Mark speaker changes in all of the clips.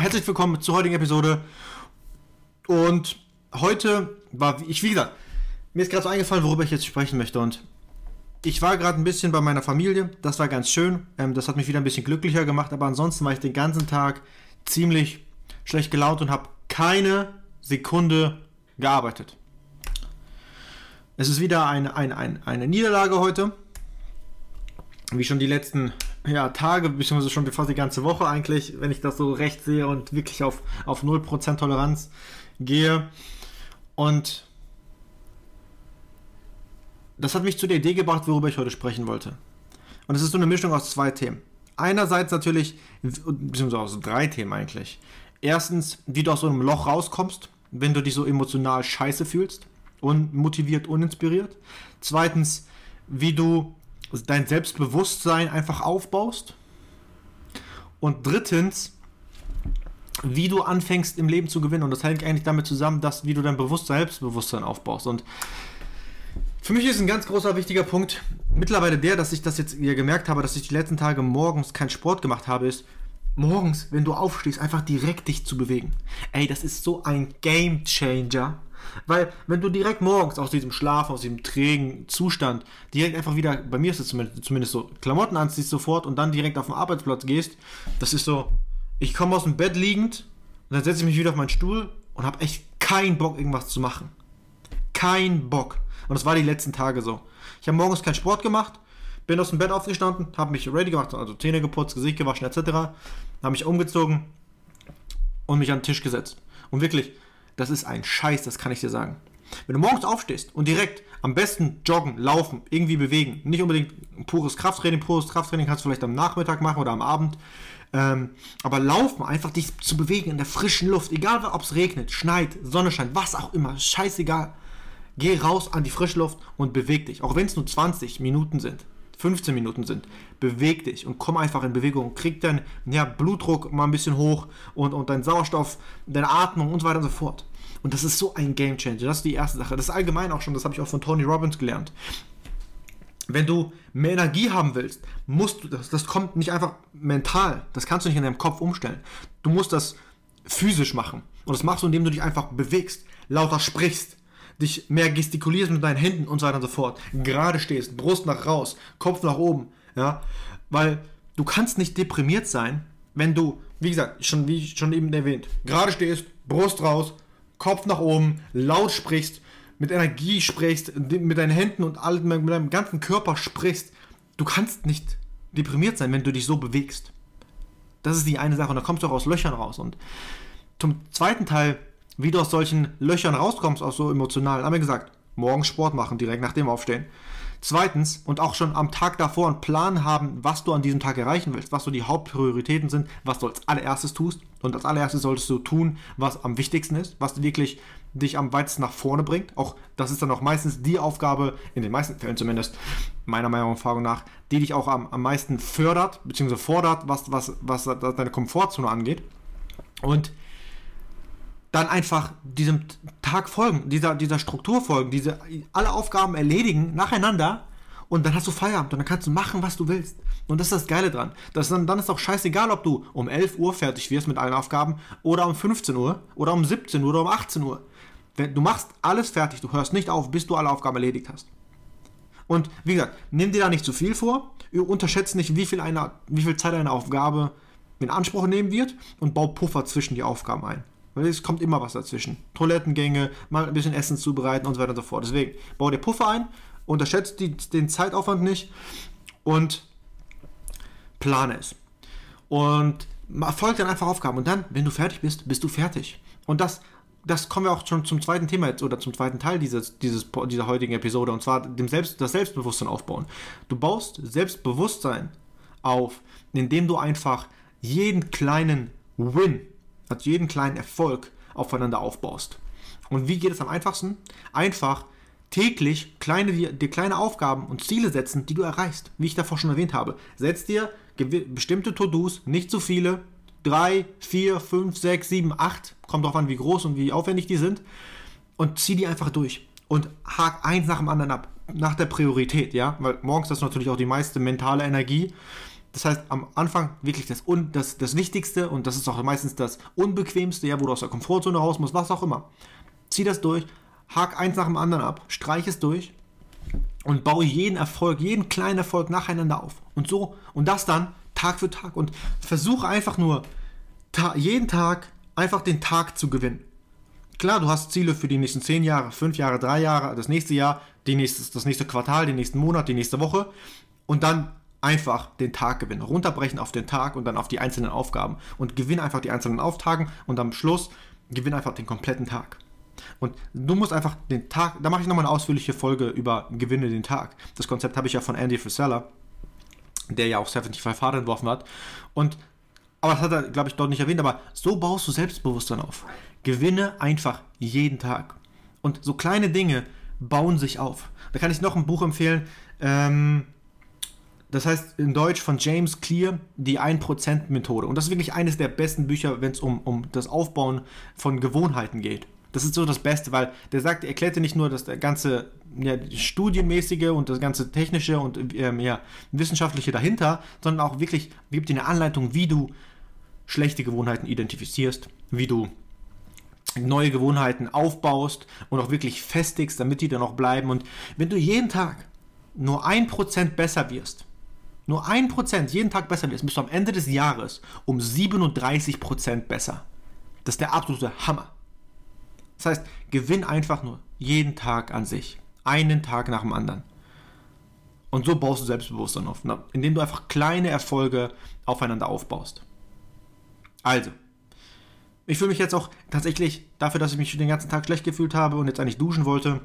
Speaker 1: Herzlich willkommen zur heutigen Episode. Und heute war ich, wie gesagt, mir ist gerade so eingefallen, worüber ich jetzt sprechen möchte. Und ich war gerade ein bisschen bei meiner Familie. Das war ganz schön. Ähm, das hat mich wieder ein bisschen glücklicher gemacht. Aber ansonsten war ich den ganzen Tag ziemlich schlecht gelaunt und habe keine Sekunde gearbeitet. Es ist wieder eine, eine, eine, eine Niederlage heute. Wie schon die letzten ja, Tage, beziehungsweise schon fast die ganze Woche eigentlich, wenn ich das so recht sehe und wirklich auf, auf 0% Toleranz gehe. Und das hat mich zu der Idee gebracht, worüber ich heute sprechen wollte. Und es ist so eine Mischung aus zwei Themen. Einerseits natürlich, beziehungsweise aus drei Themen eigentlich. Erstens, wie du aus so einem Loch rauskommst, wenn du dich so emotional scheiße fühlst, unmotiviert, uninspiriert. Zweitens, wie du dein Selbstbewusstsein einfach aufbaust. Und drittens, wie du anfängst im Leben zu gewinnen. Und das hängt eigentlich damit zusammen, dass wie du dein Bewusstsein, Selbstbewusstsein aufbaust. Und für mich ist ein ganz großer wichtiger Punkt mittlerweile der, dass ich das jetzt hier gemerkt habe, dass ich die letzten Tage morgens keinen Sport gemacht habe, ist morgens, wenn du aufstehst, einfach direkt dich zu bewegen. Ey, das ist so ein Game Changer weil, wenn du direkt morgens aus diesem Schlaf, aus diesem trägen Zustand, direkt einfach wieder, bei mir ist es zumindest, zumindest so, Klamotten anziehst sofort und dann direkt auf den Arbeitsplatz gehst, das ist so, ich komme aus dem Bett liegend und dann setze ich mich wieder auf meinen Stuhl und habe echt keinen Bock, irgendwas zu machen. Kein Bock. Und das war die letzten Tage so. Ich habe morgens keinen Sport gemacht, bin aus dem Bett aufgestanden, habe mich ready gemacht, also Zähne geputzt, Gesicht gewaschen etc., habe mich umgezogen und mich an den Tisch gesetzt. Und wirklich, das ist ein Scheiß, das kann ich dir sagen. Wenn du morgens aufstehst und direkt am besten joggen, laufen, irgendwie bewegen, nicht unbedingt pures Krafttraining, pures Krafttraining kannst du vielleicht am Nachmittag machen oder am Abend, ähm, aber laufen, einfach dich zu bewegen in der frischen Luft, egal ob es regnet, schneit, Sonne scheint, was auch immer, scheißegal. Geh raus an die frische Luft und beweg dich, auch wenn es nur 20 Minuten sind. 15 Minuten sind. Beweg dich und komm einfach in Bewegung. Krieg deinen ja, Blutdruck mal ein bisschen hoch und, und dein Sauerstoff, deine Atmung und so weiter und so fort. Und das ist so ein Game Changer. Das ist die erste Sache. Das ist allgemein auch schon, das habe ich auch von Tony Robbins gelernt. Wenn du mehr Energie haben willst, musst du das, das kommt nicht einfach mental. Das kannst du nicht in deinem Kopf umstellen. Du musst das physisch machen. Und das machst du, indem du dich einfach bewegst, lauter sprichst, dich mehr gestikulierst mit deinen Händen und so weiter und so fort. Gerade stehst, Brust nach raus, Kopf nach oben. Ja? Weil du kannst nicht deprimiert sein, wenn du, wie gesagt, schon, wie schon eben erwähnt, gerade stehst, Brust raus, Kopf nach oben, laut sprichst, mit Energie sprichst, mit deinen Händen und all, mit deinem ganzen Körper sprichst. Du kannst nicht deprimiert sein, wenn du dich so bewegst. Das ist die eine Sache und da kommst du auch aus Löchern raus. Und zum zweiten Teil, wie du aus solchen Löchern rauskommst, auch so emotional, haben wir gesagt, morgen Sport machen, direkt nach dem Aufstehen. Zweitens, und auch schon am Tag davor einen Plan haben, was du an diesem Tag erreichen willst, was so die Hauptprioritäten sind, was du als allererstes tust. Und als allererstes solltest du tun, was am wichtigsten ist, was wirklich dich am weitesten nach vorne bringt. Auch das ist dann auch meistens die Aufgabe, in den meisten Fällen zumindest, meiner Meinung und Erfahrung nach, die dich auch am, am meisten fördert, beziehungsweise fordert, was, was, was deine Komfortzone angeht. Und dann einfach diesem Tag folgen, dieser, dieser Struktur folgen, diese, alle Aufgaben erledigen nacheinander und dann hast du Feierabend und dann kannst du machen, was du willst. Und das ist das Geile dran. Das dann, dann ist auch scheißegal, ob du um 11 Uhr fertig wirst mit allen Aufgaben oder um 15 Uhr oder um 17 Uhr oder um 18 Uhr. Du machst alles fertig, du hörst nicht auf, bis du alle Aufgaben erledigt hast. Und wie gesagt, nimm dir da nicht zu viel vor, unterschätze nicht, wie viel, eine, wie viel Zeit eine Aufgabe in Anspruch nehmen wird und bau Puffer zwischen die Aufgaben ein. Weil es kommt immer was dazwischen. Toilettengänge, mal ein bisschen Essen zubereiten und so weiter und so fort. Deswegen, bau dir Puffer ein, unterschätzt die, den Zeitaufwand nicht und plane es. Und folgt dann einfach Aufgaben. Und dann, wenn du fertig bist, bist du fertig. Und das das kommen wir auch schon zum zweiten Thema jetzt oder zum zweiten Teil dieses, dieses, dieser heutigen Episode und zwar dem Selbst, das Selbstbewusstsein aufbauen. Du baust Selbstbewusstsein auf, indem du einfach jeden kleinen Win, also jeden kleinen Erfolg aufeinander aufbaust. Und wie geht es am einfachsten? Einfach täglich kleine, dir kleine Aufgaben und Ziele setzen, die du erreichst, wie ich davor schon erwähnt habe. Setz dir bestimmte To-Dos, nicht zu viele, 3, 4, 5, 6, 7, 8, kommt drauf an, wie groß und wie aufwendig die sind, und zieh die einfach durch. Und hak eins nach dem anderen ab, nach der Priorität, ja, weil morgens ist natürlich auch die meiste mentale Energie. Das heißt, am Anfang wirklich das, Un das, das Wichtigste und das ist auch meistens das Unbequemste, ja, wo du aus der Komfortzone raus musst, was auch immer. Zieh das durch, hak eins nach dem anderen ab, streich es durch und baue jeden Erfolg, jeden kleinen Erfolg nacheinander auf. Und so, und das dann Tag für Tag und versuche einfach nur ta jeden Tag einfach den Tag zu gewinnen. Klar, du hast Ziele für die nächsten 10 Jahre, 5 Jahre, 3 Jahre, das nächste Jahr, die nächste, das nächste Quartal, den nächsten Monat, die nächste Woche und dann einfach den Tag gewinnen. Runterbrechen auf den Tag und dann auf die einzelnen Aufgaben und gewinn einfach die einzelnen Auftagen und am Schluss gewinn einfach den kompletten Tag. Und du musst einfach den Tag, da mache ich nochmal eine ausführliche Folge über Gewinne den Tag. Das Konzept habe ich ja von Andy Frisella, der ja auch 75 Fahrer entworfen hat. Und, aber das hat er, glaube ich, dort nicht erwähnt, aber so baust du Selbstbewusstsein auf. Gewinne einfach jeden Tag. Und so kleine Dinge bauen sich auf. Da kann ich noch ein Buch empfehlen, ähm, das heißt in Deutsch von James Clear, die 1%-Methode. Und das ist wirklich eines der besten Bücher, wenn es um, um das Aufbauen von Gewohnheiten geht. Das ist so das Beste, weil der sagt, er erklärt dir nicht nur das ganze ja, Studienmäßige und das ganze Technische und ähm, ja, Wissenschaftliche dahinter, sondern auch wirklich gibt dir eine Anleitung, wie du schlechte Gewohnheiten identifizierst, wie du neue Gewohnheiten aufbaust und auch wirklich festigst, damit die dann auch bleiben. Und wenn du jeden Tag nur ein Prozent besser wirst, nur ein Prozent jeden Tag besser wirst, bist du am Ende des Jahres um 37 Prozent besser. Das ist der absolute Hammer. Das heißt, gewinn einfach nur jeden Tag an sich. Einen Tag nach dem anderen. Und so baust du Selbstbewusstsein auf, ne? indem du einfach kleine Erfolge aufeinander aufbaust. Also, ich fühle mich jetzt auch tatsächlich dafür, dass ich mich den ganzen Tag schlecht gefühlt habe und jetzt eigentlich duschen wollte.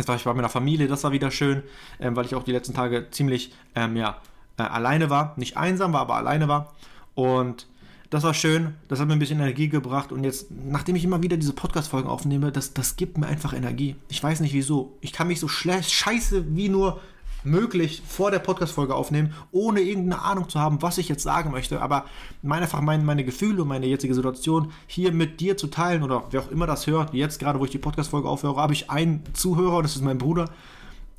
Speaker 1: Jetzt war ich bei meiner Familie, das war wieder schön, ähm, weil ich auch die letzten Tage ziemlich ähm, ja, äh, alleine war. Nicht einsam war, aber alleine war. Und das war schön, das hat mir ein bisschen Energie gebracht und jetzt, nachdem ich immer wieder diese Podcast-Folgen aufnehme, das, das gibt mir einfach Energie. Ich weiß nicht wieso. Ich kann mich so scheiße wie nur möglich vor der Podcast-Folge aufnehmen, ohne irgendeine Ahnung zu haben, was ich jetzt sagen möchte, aber mein, einfach meine, meine Gefühle und meine jetzige Situation hier mit dir zu teilen oder wer auch immer das hört, jetzt gerade, wo ich die Podcast-Folge aufhöre, habe ich einen Zuhörer und das ist mein Bruder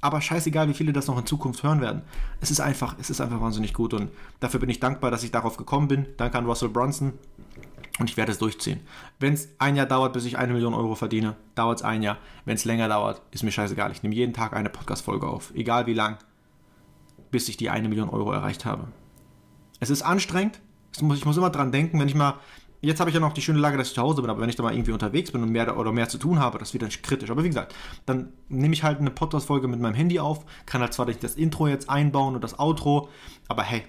Speaker 1: aber scheißegal, wie viele das noch in Zukunft hören werden. Es ist einfach, es ist einfach wahnsinnig gut und dafür bin ich dankbar, dass ich darauf gekommen bin. Danke an Russell Brunson und ich werde es durchziehen. Wenn es ein Jahr dauert, bis ich eine Million Euro verdiene, dauert es ein Jahr. Wenn es länger dauert, ist mir scheißegal. Ich nehme jeden Tag eine Podcast-Folge auf, egal wie lang, bis ich die eine Million Euro erreicht habe. Es ist anstrengend. Ich muss immer dran denken, wenn ich mal Jetzt habe ich ja noch die schöne Lage, dass ich zu Hause bin, aber wenn ich da mal irgendwie unterwegs bin und mehr oder mehr zu tun habe, das wird dann kritisch. Aber wie gesagt, dann nehme ich halt eine Podcast-Folge mit meinem Handy auf, kann halt zwar nicht das Intro jetzt einbauen und das Outro, aber hey,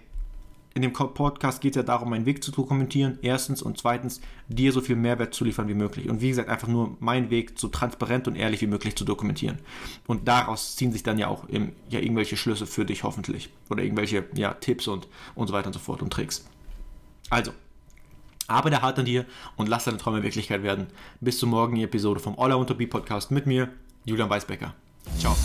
Speaker 1: in dem Podcast geht es ja darum, meinen Weg zu dokumentieren, erstens und zweitens, dir so viel Mehrwert zu liefern wie möglich. Und wie gesagt, einfach nur meinen Weg so transparent und ehrlich wie möglich zu dokumentieren. Und daraus ziehen sich dann ja auch im, ja, irgendwelche Schlüsse für dich hoffentlich. Oder irgendwelche ja, Tipps und, und so weiter und so fort und Tricks. Also, Arbeite hart an dir und lass deine Träume Wirklichkeit werden. Bis zur morgigen Episode vom All I Want to Be Podcast mit mir, Julian Weisbecker. Ciao.